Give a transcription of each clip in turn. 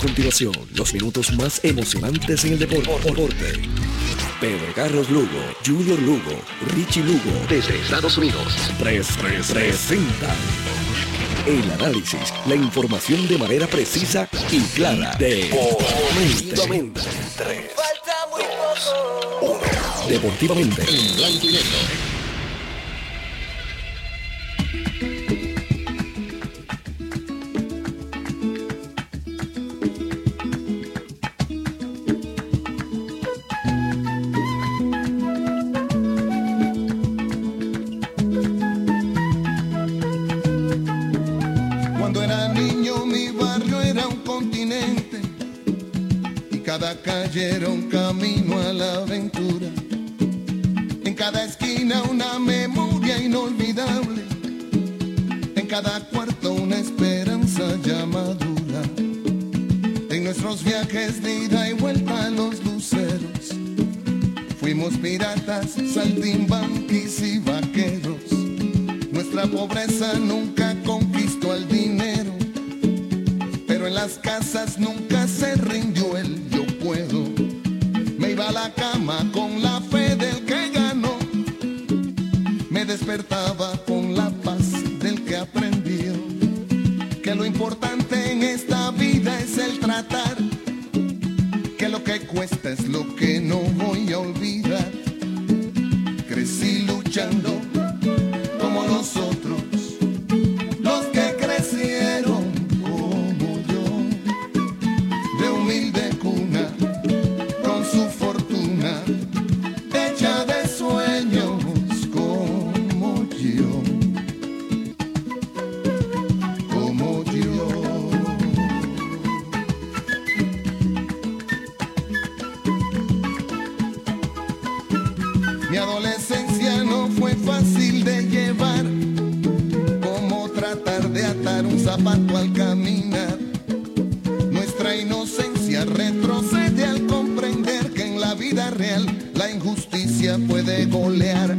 continuación, los minutos más emocionantes en el deporte. Pedro Carlos Lugo, Junior Lugo, Richie Lugo, desde Estados Unidos. 3 presentan el análisis, la información de manera precisa y clara. Deportivamente. 3, 2, 1. Deportivamente en blanco y negro. nuestros viajes de ida y vuelta a los luceros. Fuimos piratas, saltimbanquis y vaqueros. Nuestra pobreza nunca conquistó el dinero, pero en las casas nunca se rindió el yo puedo. Me iba a la cama con la fe del que ganó, me despertaba con la paz del que aprendió que lo importante en esta cuesta es lo que no voy a olvidar. Mi adolescencia no fue fácil de llevar, como tratar de atar un zapato al caminar. Nuestra inocencia retrocede al comprender que en la vida real la injusticia puede golear.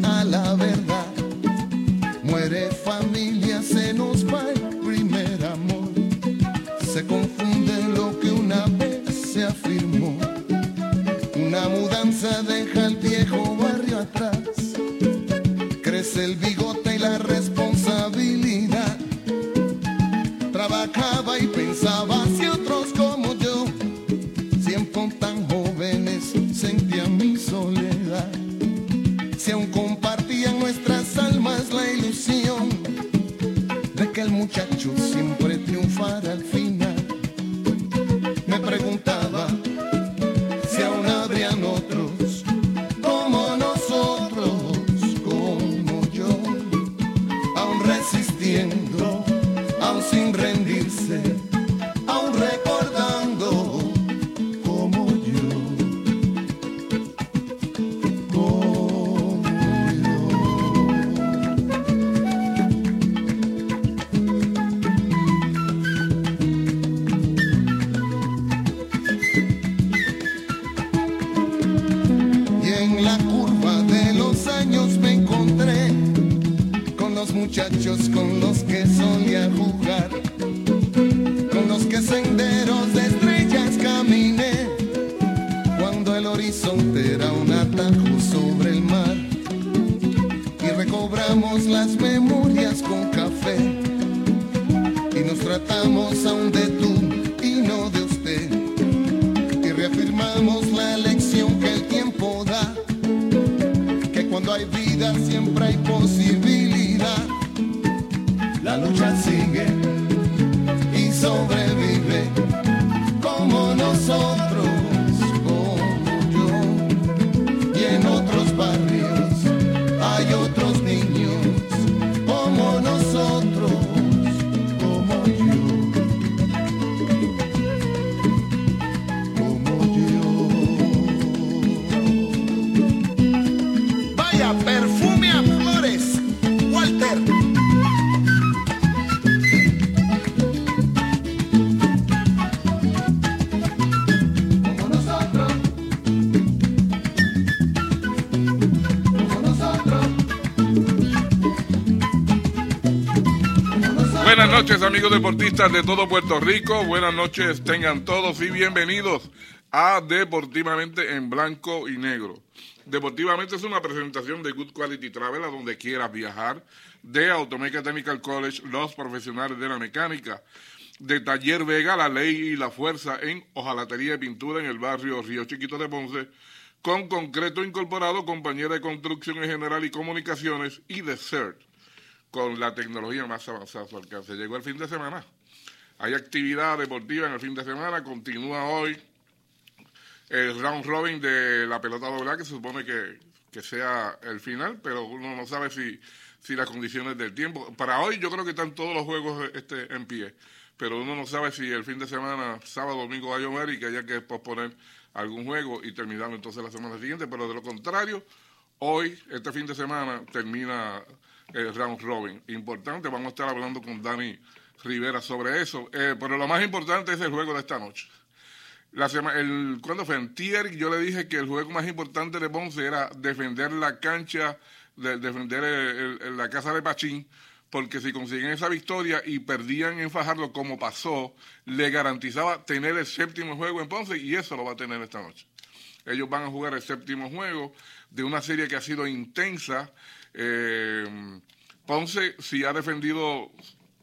donde amigos deportistas de todo Puerto Rico, buenas noches tengan todos y bienvenidos a Deportivamente en Blanco y Negro. Deportivamente es una presentación de Good Quality Travel a donde quieras viajar, de Automeca Technical College, los profesionales de la mecánica, de Taller Vega, la ley y la fuerza en hojalatería y pintura en el barrio Río Chiquito de Ponce, con concreto incorporado, compañera de construcción en general y comunicaciones y de CERT con la tecnología más avanzada a su alcance. Llegó el fin de semana. Hay actividad deportiva en el fin de semana. Continúa hoy el round robin de la pelota doble que se supone que, sea el final, pero uno no sabe si, si las condiciones del tiempo. Para hoy yo creo que están todos los juegos este, en pie, pero uno no sabe si el fin de semana, sábado, domingo va a llover y que haya que posponer algún juego y terminarlo entonces la semana siguiente, pero de lo contrario, hoy, este fin de semana, termina el round robin. Importante, vamos a estar hablando con Dani Rivera sobre eso. Eh, pero lo más importante es el juego de esta noche. El, cuando fue en Tier, yo le dije que el juego más importante de Ponce era defender la cancha, defender la casa de Pachín, porque si consiguen esa victoria y perdían en Fajardo como pasó, le garantizaba tener el séptimo juego en Ponce y eso lo va a tener esta noche. Ellos van a jugar el séptimo juego de una serie que ha sido intensa eh, Ponce, si ha defendido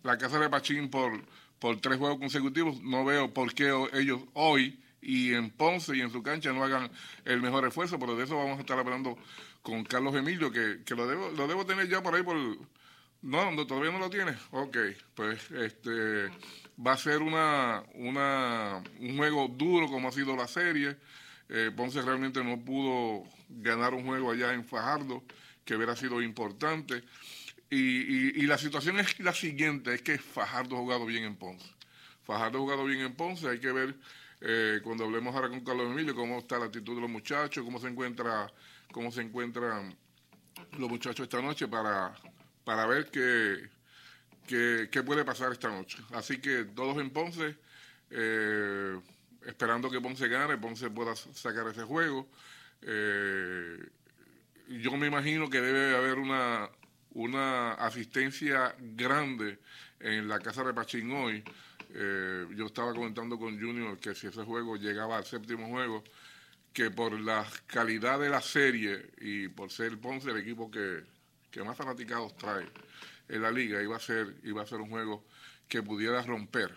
la casa de Pachín por, por tres juegos consecutivos, no veo por qué ellos hoy y en Ponce y en su cancha no hagan el mejor esfuerzo, pero de eso vamos a estar hablando con Carlos Emilio, que, que lo, debo, lo debo tener ya por ahí por... No, todavía no lo tiene. Ok, pues este va a ser una, una, un juego duro como ha sido la serie. Eh, Ponce realmente no pudo ganar un juego allá en Fajardo que hubiera sido importante. Y, la situación es la siguiente, es que Fajardo ha jugado bien en Ponce. Fajardo ha jugado bien en Ponce, hay que ver eh, cuando hablemos ahora con Carlos Emilio cómo está la actitud de los muchachos, cómo se encuentra, cómo se encuentran los muchachos esta noche para, para ver qué, qué, puede pasar esta noche. Así que todos en Ponce, eh, esperando que Ponce gane, Ponce pueda sacar ese juego. Eh, yo me imagino que debe haber una, una asistencia grande en la casa de Pachín hoy. Eh, yo estaba comentando con Junior que si ese juego llegaba al séptimo juego, que por la calidad de la serie y por ser Ponce el equipo que, que más fanaticados trae en la liga, iba a ser, iba a ser un juego que pudiera romper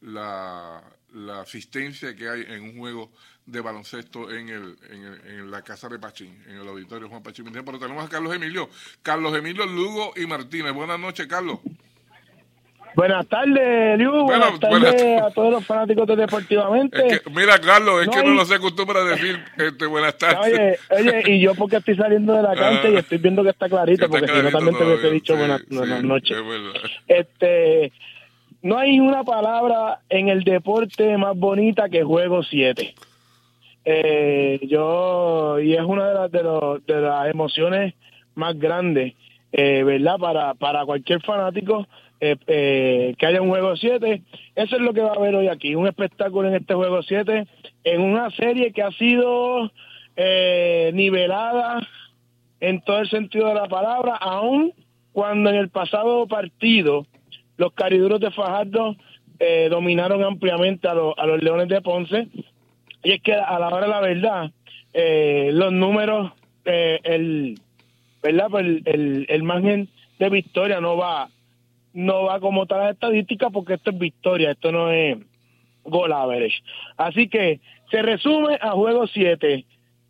la, la asistencia que hay en un juego de baloncesto en, el, en, la casa de Pachín, en el auditorio Juan Pachín. Pero tenemos a Carlos Emilio. Carlos Emilio Lugo y Martínez. Buenas noches, Carlos. Buenas tardes, Liu. buenas tardes a todos los fanáticos de Deportivamente. mira, Carlos, es que no, lo se acostumbra decir este, buenas tardes. Oye, oye, y yo porque estoy saliendo de la ah. cancha y estoy viendo que está clarito, porque si no también te hubiese dicho buenas, buenas noches. Este, no hay una palabra en el deporte más bonita que juego 7. Eh, yo, y es una de las, de, de las emociones más grandes, eh, ¿verdad? Para, para cualquier fanático eh, eh que haya un juego 7. Eso es lo que va a haber hoy aquí, un espectáculo en este juego 7, en una serie que ha sido eh, nivelada en todo el sentido de la palabra, aun cuando en el pasado partido los cariduros de Fajardo eh, dominaron ampliamente a, a, los Leones de Ponce. Y es que a la hora de la verdad, eh, los números, eh, el, ¿verdad? Pues el, el, margen de victoria no va no va como tal la estadística porque esto es victoria, esto no es gol average. Así que se resume a juego 7.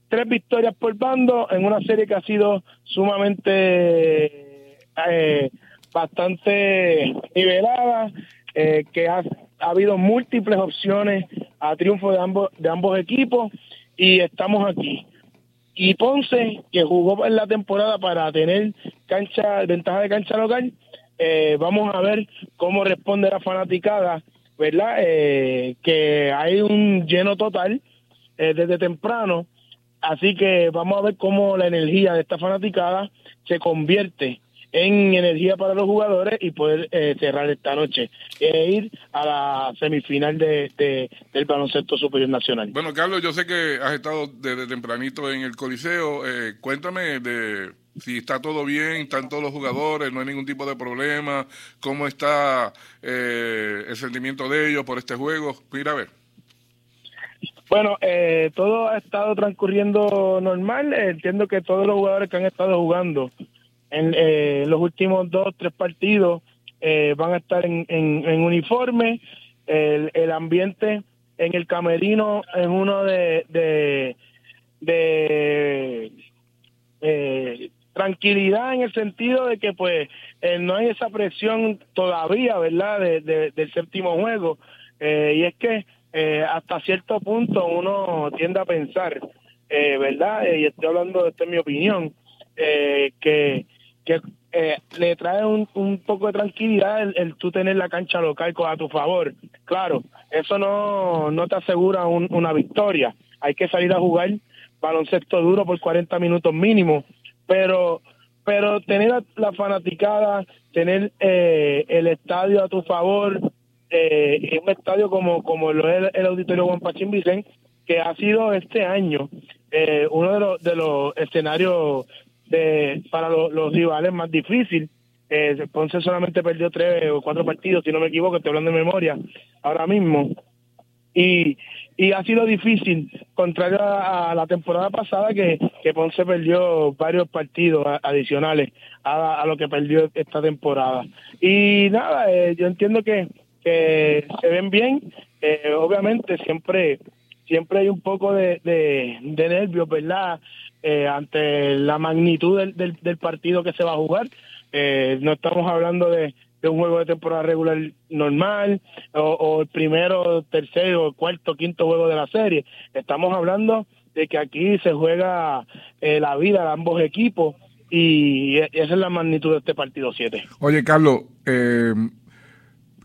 Tres victorias por bando en una serie que ha sido sumamente eh, bastante nivelada, eh, que ha, habido múltiples opciones a triunfo de ambos, de ambos equipos y estamos aquí. Y Ponce, que jugó en la temporada para tener cancha, ventaja de cancha local, eh, vamos a ver cómo responde la fanaticada, ¿verdad? Eh, que hay un lleno total desde temprano, así que vamos a ver cómo la energía de esta fanaticada se convierte en energía para los jugadores y poder eh, cerrar esta noche e ir a la semifinal de, del baloncesto superior nacional. Bueno, Carlos, yo sé que has estado desde tempranito en el Coliseo. Eh, cuéntame de si está todo bien, están todos los jugadores, no hay ningún tipo de problema, cómo está eh, el sentimiento de ellos por este juego. Mira a ver. Bueno, eh, todo ha estado transcurriendo normal. Entiendo que todos los jugadores que han estado jugando en eh, los últimos dos, tres partidos eh, van a estar en, en, uniforme. El, el, ambiente en el camerino es uno de, de, eh, tranquilidad en el sentido de que pues eh, no hay esa presión todavía, ¿verdad? De, del séptimo juego. Eh, y es que eh, hasta cierto punto uno tiende a pensar, eh, ¿verdad? y estoy hablando, esta es mi opinión, que, que le trae un, un, poco de tranquilidad el, el, tú tener la cancha local a tu favor. Claro, eso no, no te asegura un, una victoria. Hay que salir a jugar baloncesto duro por 40 minutos mínimo, pero pero tener la, fanaticada, tener eh, el estadio a tu favor, eh, un estadio como, como lo es el, Auditorio Juan Pachín Vicente, que ha sido este año eh, uno de los, de los escenarios de, para los rivales más difícil. Eh, Ponce solamente perdió tres o cuatro partidos, si no me equivoco, estoy hablando de memoria ahora mismo. Y, y ha sido difícil, contrario a, la temporada pasada que, que, Ponce perdió varios partidos adicionales a, a, lo que perdió esta temporada. Y nada, eh, yo entiendo que, que se ven bien, eh, obviamente siempre siempre hay un poco de, de, de nervios, ¿verdad? Eh, ante la magnitud del, del, partido que se va a jugar. Eh, no estamos hablando de, de un juego de temporada regular normal o, el primero, tercero, cuarto, quinto juego de la serie. Estamos hablando de que aquí se juega eh, la vida de ambos equipos y e, esa es la magnitud de este partido 7. Oye, Carlos, eh,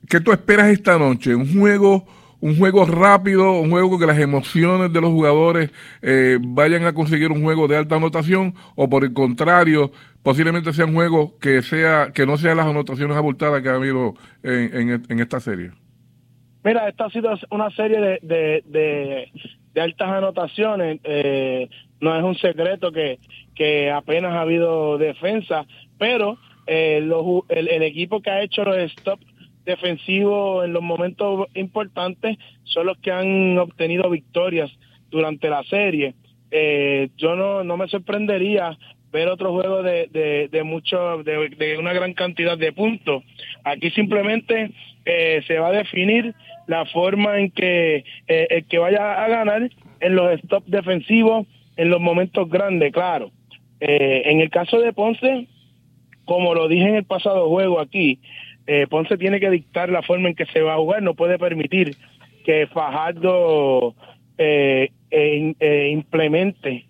¿qué tú esperas esta noche? ¿Un juego un juego rápido, un juego que las emociones de los jugadores eh, vayan a conseguir un juego de alta anotación o por el contrario, posiblemente sea un juego que sea que no sean las anotaciones abultadas que ha habido en, en, esta serie. Mira, esta ha sido una serie de, de, de, altas anotaciones. Eh, no es un secreto que, que apenas ha habido defensa, pero eh, los, el, el, equipo que ha hecho los stops defensivos en los momentos importantes son los que han obtenido victorias durante la serie. Eh, yo no, no me sorprendería ver otro juego de, de, mucho, de, una gran cantidad de puntos. Aquí simplemente eh, se va a definir la forma en que eh, el que vaya a ganar en los stops defensivos en los momentos grandes, claro. En el caso de Ponce, como lo dije en el pasado juego aquí, eh, Ponce tiene que dictar la forma en que se va a jugar, no puede permitir que Fajardo eh, eh, implemente,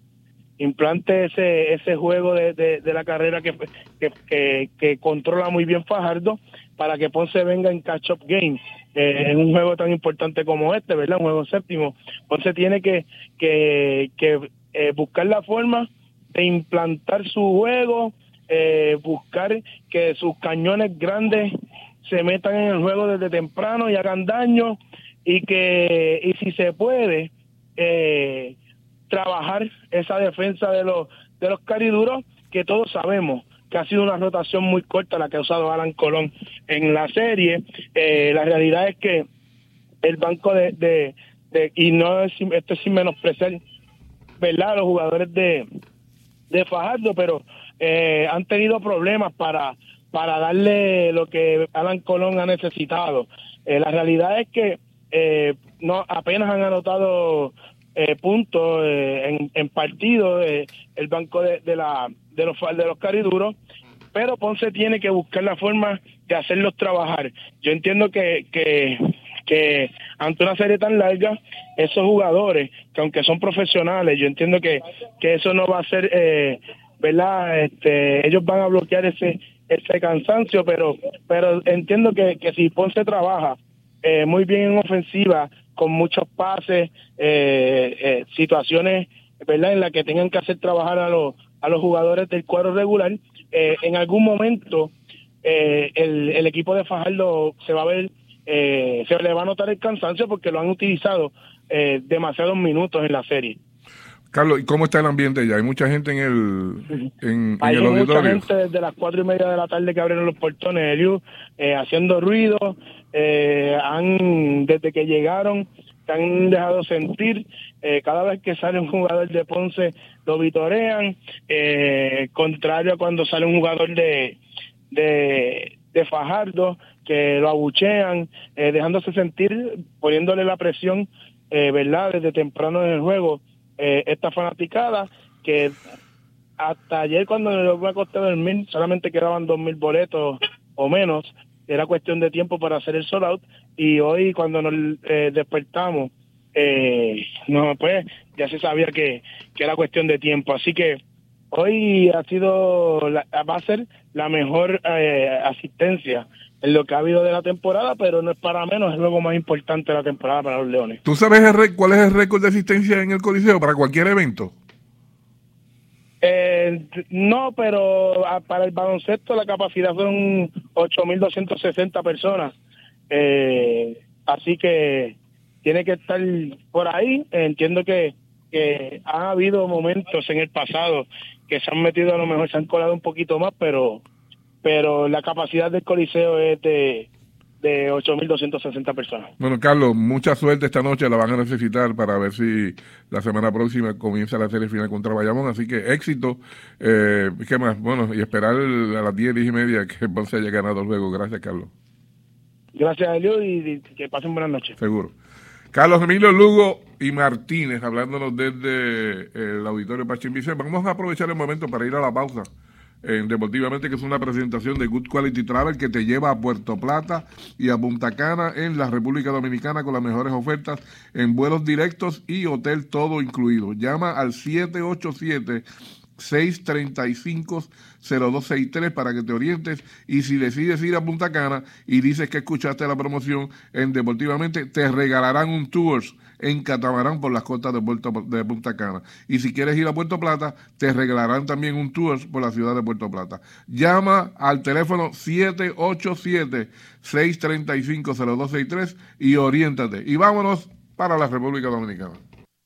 implante ese, ese juego de, de, la carrera que, que, que, controla muy bien Fajardo para que Ponce venga en catch-up game en un juego tan importante como este, ¿verdad? Un juego séptimo. Ponce tiene que, que, que buscar la forma de implantar su juego, eh, buscar que sus cañones grandes se metan en el juego desde temprano y hagan daño y que y si se puede eh, trabajar esa defensa de los de los cariduros que todos sabemos que ha sido una rotación muy corta la que ha usado Alan Colón en la serie. Eh, la realidad es que el banco de, de, y no es esto es sin menospreciar verdad los jugadores de de Fajardo pero eh, han tenido problemas para, para darle lo que Alan Colón ha necesitado. Eh, la realidad es que eh, no apenas han anotado puntos en, en partidos el banco de, de, la, de los de los cariduros, pero Ponce tiene que buscar la forma de hacerlos trabajar. Yo entiendo que, que, que ante una serie tan larga, esos jugadores, que aunque son profesionales, yo entiendo que, que eso no va a ser eh, ¿verdad? Este, ellos van a bloquear ese ese cansancio, pero pero entiendo que, que si Ponce trabaja eh, muy bien en ofensiva, con muchos pases, eh, eh, situaciones, ¿verdad? En las que tengan que hacer trabajar a los a los jugadores del cuadro regular, en algún momento el, el equipo de Fajardo se va a ver, se le va a notar el cansancio porque lo han utilizado demasiados minutos en la serie. Carlos, ¿y cómo está el ambiente ya? ¿Hay mucha gente en el, en, Hay el mucha gente desde las cuatro y media de la tarde que abrieron los portones, Eliu, eh, haciendo ruido. Eh, han, desde que llegaron, se han dejado sentir. Eh, cada vez que sale un jugador de Ponce, lo vitorean. Eh, contrario a cuando sale un jugador de, de, de Fajardo, que lo abuchean, eh, dejándose sentir, poniéndole la presión, eh, ¿verdad?, desde temprano en el juego eh, esta fanaticada que hasta ayer cuando me acosté a dormir solamente quedaban dos mil boletos o menos, era cuestión de tiempo para hacer el sold out y hoy cuando nos eh, despertamos, eh, no pues ya se sabía que, que era cuestión de tiempo, así que hoy ha sido, la, va a ser la mejor eh, asistencia en lo que ha habido de la temporada, pero no es para menos, es el juego más importante la temporada para los Leones. ¿Tú sabes el cuál es el récord de asistencia en el Coliseo para cualquier evento? Eh, no, pero ah, para el baloncesto la capacidad son 8.260 personas. Eh, así que tiene que estar por ahí. Entiendo que, que ha habido momentos en el pasado que se han metido, a lo mejor se han colado un poquito más, pero pero la capacidad del Coliseo es de, de 8.260 personas. Bueno, Carlos, mucha suerte esta noche, la van a necesitar para ver si la semana próxima comienza la serie final contra Bayamón, así que éxito. Eh, ¿Qué más? Bueno, y esperar a las 10, 10 y media que Ponce haya ganado luego. Gracias, Carlos. Gracias a Dios y, que pasen buenas noches. Seguro. Carlos Emilio Lugo y Martínez, hablándonos desde el auditorio Pachín Vicente. Vamos a aprovechar el momento para ir a la pausa en Deportivamente, que es una presentación de Good Quality Travel que te lleva a Puerto Plata y a Punta Cana en la República Dominicana con las mejores ofertas en vuelos directos y hotel todo incluido. Llama al 787 635-0263 para que te orientes y si decides ir a Punta Cana y dices que escuchaste la promoción en Deportivamente, te regalarán un tours en catamarán por las costas de, Puerto, de Punta Cana. Y si quieres ir a Puerto Plata, te regalarán también un tour por la ciudad de Puerto Plata. Llama al teléfono 787-635-0263 y oriéntate. Y vámonos para la República Dominicana.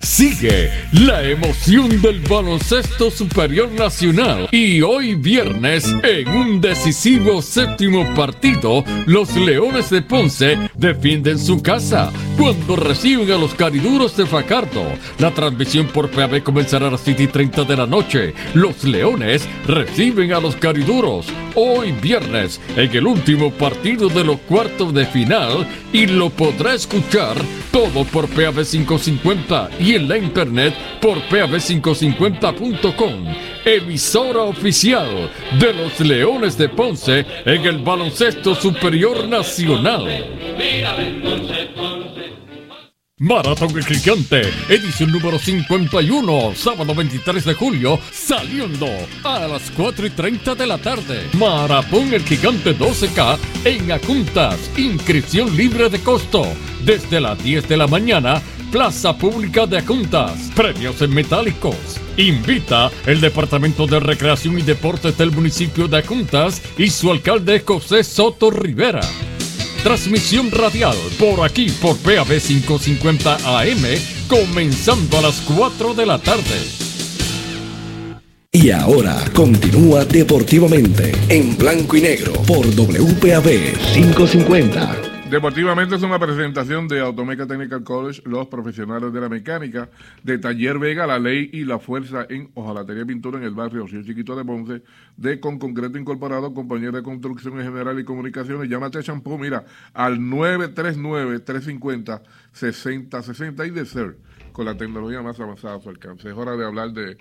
Sigue la emoción del baloncesto superior nacional y hoy viernes en un decisivo séptimo partido los Leones de Ponce defienden su casa cuando reciben a los cariduros de Facardo. La transmisión por PAB comenzará a las 7 y 30 de la noche. Los Leones reciben a los cariduros hoy viernes en el último partido de los cuartos de final y lo podrá escuchar todo por PAB 550 y en la internet por pav550.com, emisora oficial de los Leones de Ponce en el baloncesto superior nacional. Maratón El Gigante, edición número 51, sábado 23 de julio, saliendo a las 4 y 30 de la tarde. Maratón El Gigante 12K en Acuntas, inscripción libre de costo, desde las 10 de la mañana, Plaza Pública de Acuntas, premios en metálicos. Invita el Departamento de Recreación y Deportes del municipio de Acuntas y su alcalde José Soto Rivera. Transmisión radial por aquí por PAB 550 AM, comenzando a las 4 de la tarde. Y ahora continúa deportivamente en blanco y negro por WPAB 550. Deportivamente es una presentación de Automeca Technical College, los profesionales de la mecánica, de Taller Vega, la ley y la fuerza en Ojalatería Pintura en el barrio Río Chiquito de Ponce, de Con Concreto Incorporado, compañía de construcción en general y comunicaciones. Llámate a Champú, mira, al 939-350-6060 y de ser con la tecnología más avanzada a su alcance. Es hora de hablar de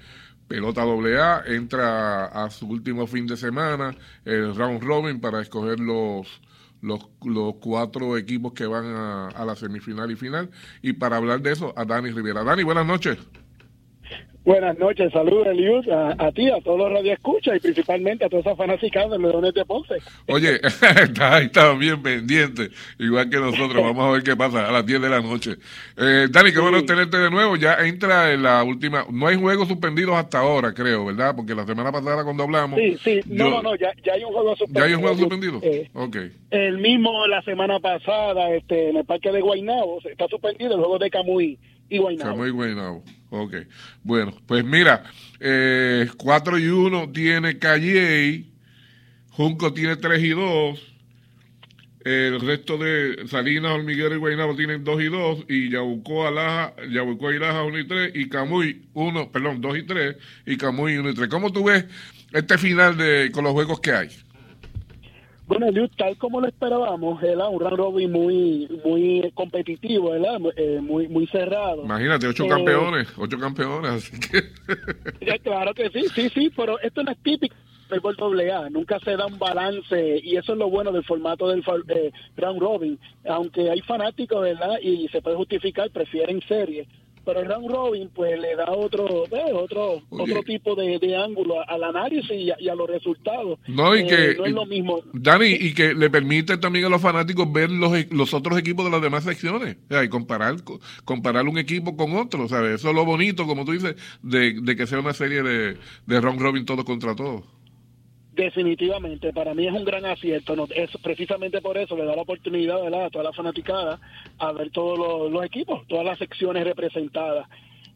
pelota AA, entra a su último fin de semana, el round robin para escoger los los, los cuatro equipos que van a, a la semifinal y final. Y para hablar de eso, a Dani Rivera. Dani, buenas noches. Buenas noches, saludos Eliud, a, a, ti, a todos los radioescuchas y principalmente a todos esos fanáticos de Leones de Ponce. Oye, está, está bien pendiente, igual que nosotros, vamos a ver qué pasa a las 10 de la noche. Eh, Dani, qué bueno tenerte de nuevo, ya entra en la última, no hay juegos suspendidos hasta ahora, creo, ¿verdad? Porque la semana pasada cuando hablamos... Sí, sí, no, no, no, ya, ya, hay un juego suspendido. ¿Ya hay un juego suspendido? Eh, ok. El mismo la semana pasada este, en el parque de Guaynabo, está suspendido el juego de Camuy y Guaynabo. Camuy y Guaynabo. Ok. Bueno, pues mira, eh, 4 y 1 tiene Calle, Junco tiene 3 y 2, el resto de Salinas, Hormiguero y Guaynabo tienen 2 y 2, y Yabucó, Alaja, Yabucó y Laja 1 y 3, y Camuy 1, perdón, 2 y 3, y Camuy 1 y 3. ¿Cómo tú ves este final de con los juegos que hay? Bueno, Eliud, tal como lo esperábamos, era un round robin muy muy competitivo, ¿verdad? Eh, muy muy cerrado. Imagínate, ocho Eh, campeones, ocho campeones, así que... Ya, claro que sí, sí, sí, pero esto no es típico del doble A, nunca se da un balance y eso es lo bueno del formato del eh, round robin, aunque hay fanáticos, ¿verdad? Y se puede justificar, prefieren serie. Pero el round robin pues le da otro eh, otro Oye. otro tipo de, de ángulo al análisis y a, y a los resultados. No, y Eh, que... no es lo mismo. Dani, y que le permite también a los fanáticos ver los, e- los otros equipos de las demás secciones, o sea, y comparar, co- comparar un equipo con otro, ¿sabes? Eso es lo bonito, como tú dices, de, de que sea una serie de, de round robin todo contra todo. Definitivamente, para mí es un gran acierto. ¿no? Es precisamente por eso le da la oportunidad ¿verdad? a toda la fanaticada a ver todos los, equipos, todas las secciones representadas.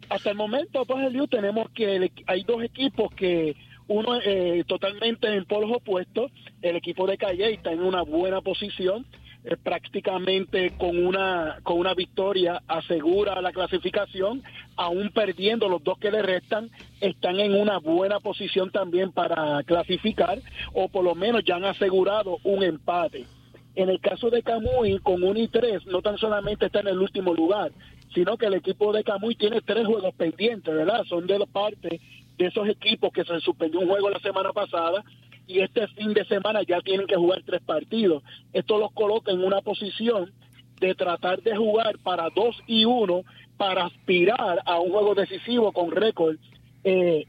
Hasta el momento, pues, Eliud, tenemos que el- hay dos equipos que uno eh, totalmente en polos opuestos. El equipo de Calle está en una buena posición, eh, prácticamente con una con una victoria asegura la clasificación, aún perdiendo los dos que le restan, están en una buena posición también para clasificar o por lo menos ya han asegurado un empate. En el caso de Camuy, con 1 y 3, no tan solamente está en el último lugar, sino que el equipo de Camuy tiene tres juegos pendientes, ¿verdad? Son de parte de esos equipos que se suspendió un juego la semana pasada y este fin de semana ya tienen que jugar tres partidos. Esto los coloca en una posición de tratar de jugar para 2 y 1 para aspirar a un juego decisivo con récord eh,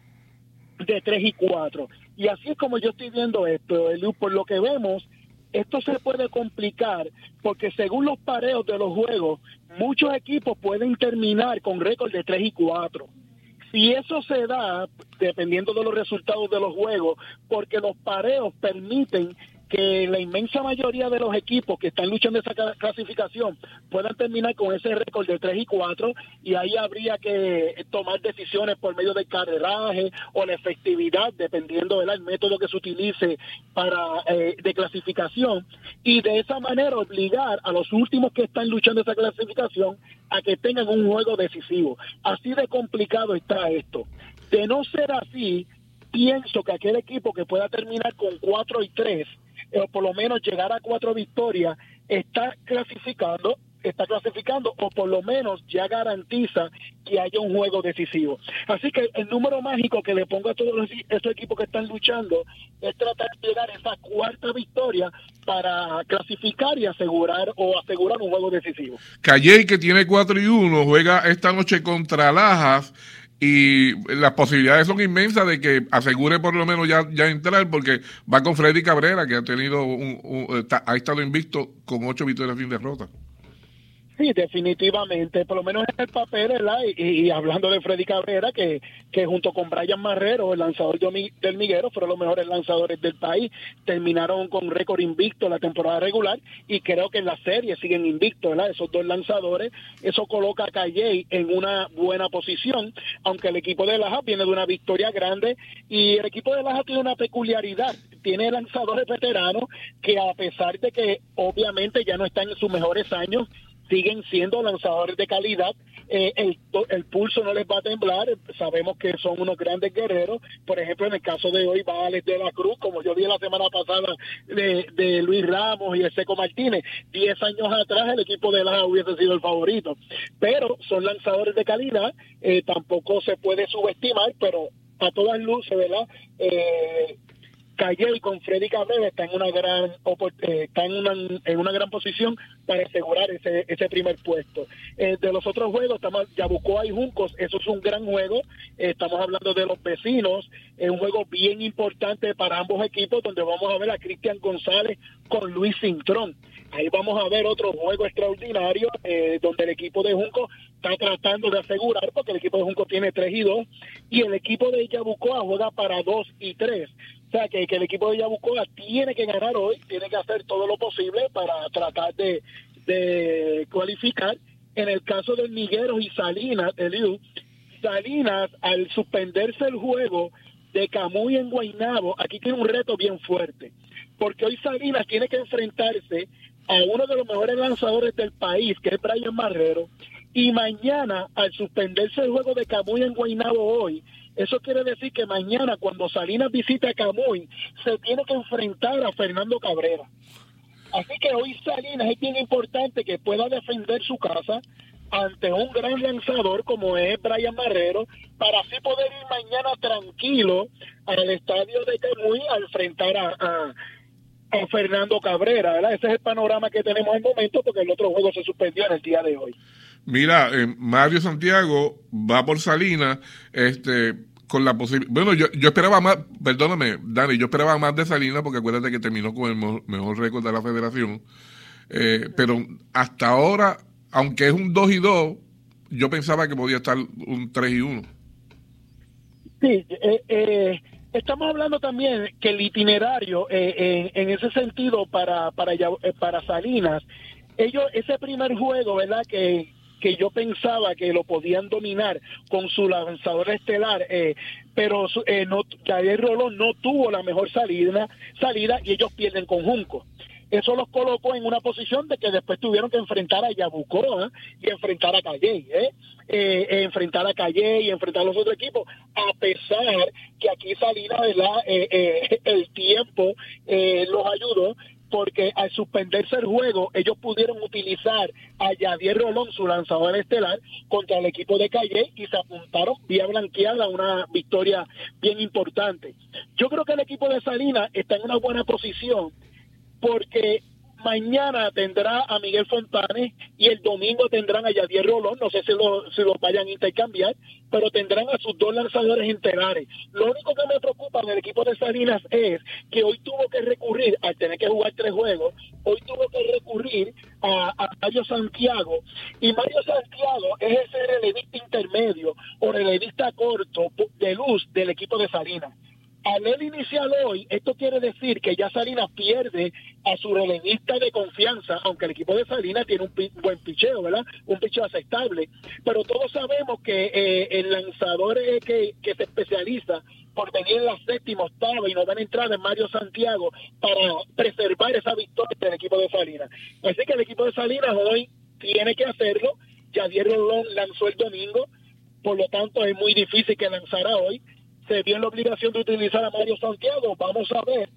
de 3 y 4. Y así es como yo estoy viendo esto, Eliud, por lo que vemos, esto se puede complicar porque según los pareos de los juegos, muchos equipos pueden terminar con récord de 3 y 4. Si eso se da, dependiendo de los resultados de los juegos, porque los pareos permiten que la inmensa mayoría de los equipos que están luchando esa cla- clasificación puedan terminar con ese récord de 3 y 4 y ahí habría que tomar decisiones por medio del carreraje o la efectividad dependiendo del método que se utilice para eh, de clasificación y de esa manera obligar a los últimos que están luchando esa clasificación a que tengan un juego decisivo. Así de complicado está esto. De no ser así, pienso que aquel equipo que pueda terminar con 4 y 3, eh, o por lo menos llegar a cuatro victorias, está clasificando, está clasificando, o por lo menos ya garantiza que haya un juego decisivo. Así que el número mágico que le pongo a todos los- estos equipos que están luchando es tratar de llegar a esa cuarta victoria para clasificar y asegurar o asegurar un juego decisivo. Calle, que tiene 4 y 1, juega esta noche contra Lajas y las posibilidades son inmensas de que asegure por lo menos ya, ya entrar porque va con Freddy Cabrera que ha tenido un, ha estado invicto con ocho victorias sin derrota. Sí, definitivamente, por lo menos en el papel, ¿verdad? Y, hablando de Freddy Cabrera, que, que junto con Brian Marrero, el lanzador del Miguero, fueron los mejores lanzadores del país, terminaron con récord invicto la temporada regular y creo que en la serie siguen invictos, ¿verdad? Esos dos lanzadores, eso coloca a Calle en una buena posición, aunque el equipo de Laja viene de una victoria grande y el equipo de Laja tiene una peculiaridad, tiene lanzadores veteranos que a pesar de que obviamente ya no están en sus mejores años, siguen siendo lanzadores de calidad. Eh, el, el, pulso no les va a temblar. Sabemos que son unos grandes guerreros. Por ejemplo, en el caso de hoy va Alex de la Cruz, como yo vi la semana pasada de, de Luis Ramos y el Seco Martínez. Diez años atrás el equipo de la hubiese sido el favorito. Pero son lanzadores de calidad. Eh, tampoco se puede subestimar, pero a todas luces, ¿verdad? Eh, Calle con Freddy Cabrera está en una gran eh, está en una, en una gran posición para asegurar ese, ese primer puesto. Eh, de los otros juegos, estamos Yabucoa y Juncos, eso es un gran juego. Eh, estamos hablando de los vecinos, es un juego bien importante para ambos equipos, donde vamos a ver a Cristian González con Luis Cintrón. Ahí vamos a ver otro juego extraordinario, donde el equipo de Juncos está tratando de asegurar, porque el equipo de Juncos tiene 3 y 2, y el equipo de Yabucoa juega para 2 y 3. O sea, que, el equipo de Yabucoa tiene que ganar hoy, tiene que hacer todo lo posible para tratar de, de cualificar. En el caso de Migueros y Salinas, Eliu, Salinas, al suspenderse el juego de Camuy en Guaynabo, aquí tiene un reto bien fuerte, porque hoy Salinas tiene que enfrentarse a uno de los mejores lanzadores del país, que es Brian Marrero, y mañana, al suspenderse el juego de Camuy en Guaynabo hoy, eso quiere decir que mañana, cuando Salinas visita a Camuy, se tiene que enfrentar a Fernando Cabrera. Así que hoy Salinas es bien importante que pueda defender su casa ante un gran lanzador como es Brian Marrero, para así poder ir mañana tranquilo al estadio de Camuy a enfrentar a, a, Fernando Cabrera. Ese es el panorama que tenemos en el momento porque el otro juego se suspendió en el día de hoy. Mira, eh, Mario Santiago va por Salinas, este, con la posibilidad. Bueno, yo, yo esperaba más, perdóname, Dani, yo esperaba más de Salinas porque acuérdate que terminó con el mejor, récord de la federación. Eh, pero hasta ahora, aunque es un 2 y 2, yo pensaba que podía estar un 3 y 1. Sí, eh, estamos hablando también que el itinerario, en, en, ese sentido, para, para, para Salinas, ellos, ese primer juego, ¿verdad? Que, que yo pensaba que lo podían dominar con su lanzador estelar, eh, pero eh, no, Javier no tuvo la mejor salida, salida y ellos pierden con Junco. Eso los colocó en una posición de que después tuvieron que enfrentar a Yabucoa y enfrentar a Calle, ¿eh? Eh, enfrentar a Calle y enfrentar a los otros equipos, a pesar que aquí Salinas, ¿verdad? el tiempo los ayudó, porque al suspenderse el juego, ellos pudieron utilizar a Yadier Rolón, su lanzador estelar, contra el equipo de Calle y se apuntaron vía blanqueada a una victoria bien importante. Yo creo que el equipo de Salinas está en una buena posición porque mañana tendrá a Miguel Fontanes y el domingo tendrán a Yadier Rolón, no sé si, lo, si los vayan a intercambiar, pero tendrán a sus dos lanzadores integrales. Lo único que me preocupa en el equipo de Salinas es que hoy tuvo que recurrir, al tener que jugar tres juegos, hoy tuvo que recurrir a, a Mario Santiago, y Mario Santiago es ese relevista intermedio o relevista corto de luz del equipo de Salinas al él inicial hoy, esto quiere decir que ya Salinas pierde a su relevista de confianza, aunque el equipo de Salinas tiene un buen picheo, ¿verdad? Un picheo aceptable. Pero todos sabemos que eh, el lanzador que, se especializa por en la séptima, octava y no van a entrar en Mario Santiago para preservar esa victoria del equipo de Salinas. Así que el equipo de Salinas hoy tiene que hacerlo. Javier Rolón lanzó el domingo, por lo tanto es muy difícil que lanzara hoy se vio en la obligación de utilizar a Mario Santiago. Vamos a ver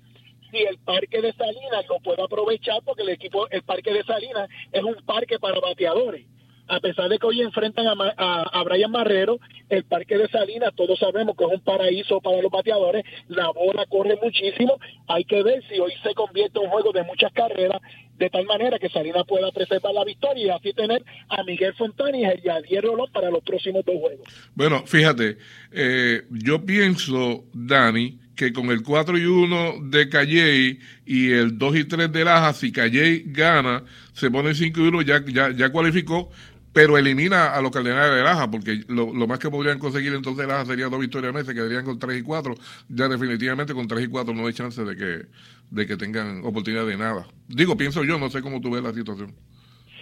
si el parque de Salinas lo puede aprovechar, porque el equipo, el parque de Salinas es un parque para bateadores. a pesar de que hoy enfrentan a, a, Brian Marrero, el Parque de Salinas, todos sabemos que es un paraíso para los bateadores, la bola corre muchísimo, hay que ver si hoy se convierte en un juego de muchas carreras, de tal manera que Salinas pueda preservar la victoria y así tener a Miguel Fontani y a Diego Rolón para los próximos dos juegos. Bueno, fíjate, eh, yo pienso, Dani, que con el 4 y 1 de Calley y el 2 y 3 de Laja, si Calley gana, se pone 5 y 1, ya, ya, ya cualificó, pero elimina a los Cardenales de Laja, porque lo, más que podrían conseguir entonces Laja sería dos victorias meses, quedarían con 3 y 4, ya definitivamente con 3 y 4 no hay chance de que, de que tengan oportunidad de nada. Digo, pienso yo, no sé cómo tú ves la situación.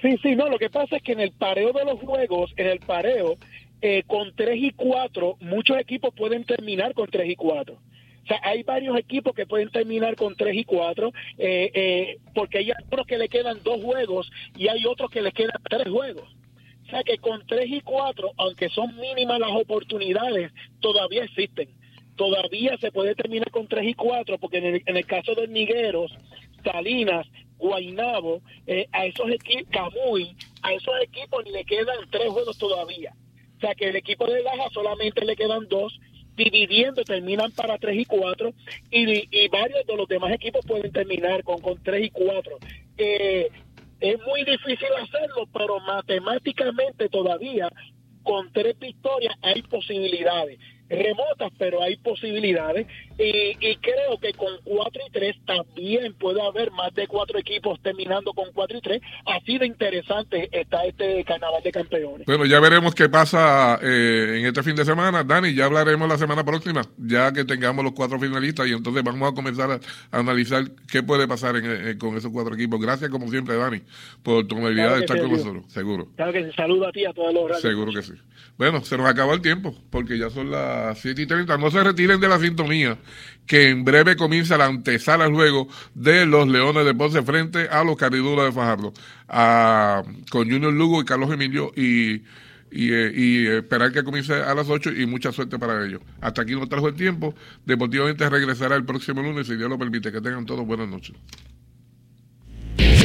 Sí, sí, no, lo que pasa es que en el pareo de los juegos, en el pareo, eh, con 3 y 4, muchos equipos pueden terminar con 3 y 4. O sea, hay varios equipos que pueden terminar con 3 y 4, eh, eh, porque hay otros que le quedan dos juegos y hay otros que le quedan tres juegos. Sea que con 3 y 4, aunque son mínimas las oportunidades, todavía existen. Todavía se puede terminar con 3 y 4, porque en el, en el caso de Nigueros, Salinas, Guainabo, eh, a esos equipos, Camuy, a esos equipos le quedan tres juegos todavía. O sea que el equipo de Laja solamente le quedan dos dividiendo terminan para 3 y 4 y, varios de los demás equipos pueden terminar con, con 3 y 4. Eh, es muy difícil hacerlo, pero matemáticamente todavía con tres victorias hay posibilidades remotas, pero hay posibilidades. Y, creo que con 4 y 3 también puede haber más de cuatro equipos terminando con 4 y 3. Así de interesante está este carnaval de campeones. Bueno, ya veremos qué pasa eh, en este fin de semana. Dani, ya hablaremos la semana próxima, ya que tengamos los cuatro finalistas y entonces vamos a comenzar a, analizar qué puede pasar eh, con esos cuatro equipos. Gracias, como siempre, Dani, por tu amabilidad de estar con nosotros. Seguro. Claro que saludo a ti, a todos los Seguro que sí. Bueno, se nos acabó el tiempo, porque ya son las 7 y 30. No se retiren de la sintonía, que en breve comienza la antesala luego de los Leones de Ponce frente a los Cariduras de Fajardo, con Junior Lugo y Carlos Emilio y y, eh, esperar que comience a las 8 y mucha suerte para ellos. Hasta aquí nos trajo el tiempo. Deportivamente regresará el próximo lunes, si Dios lo permite. Que tengan todos buenas noches.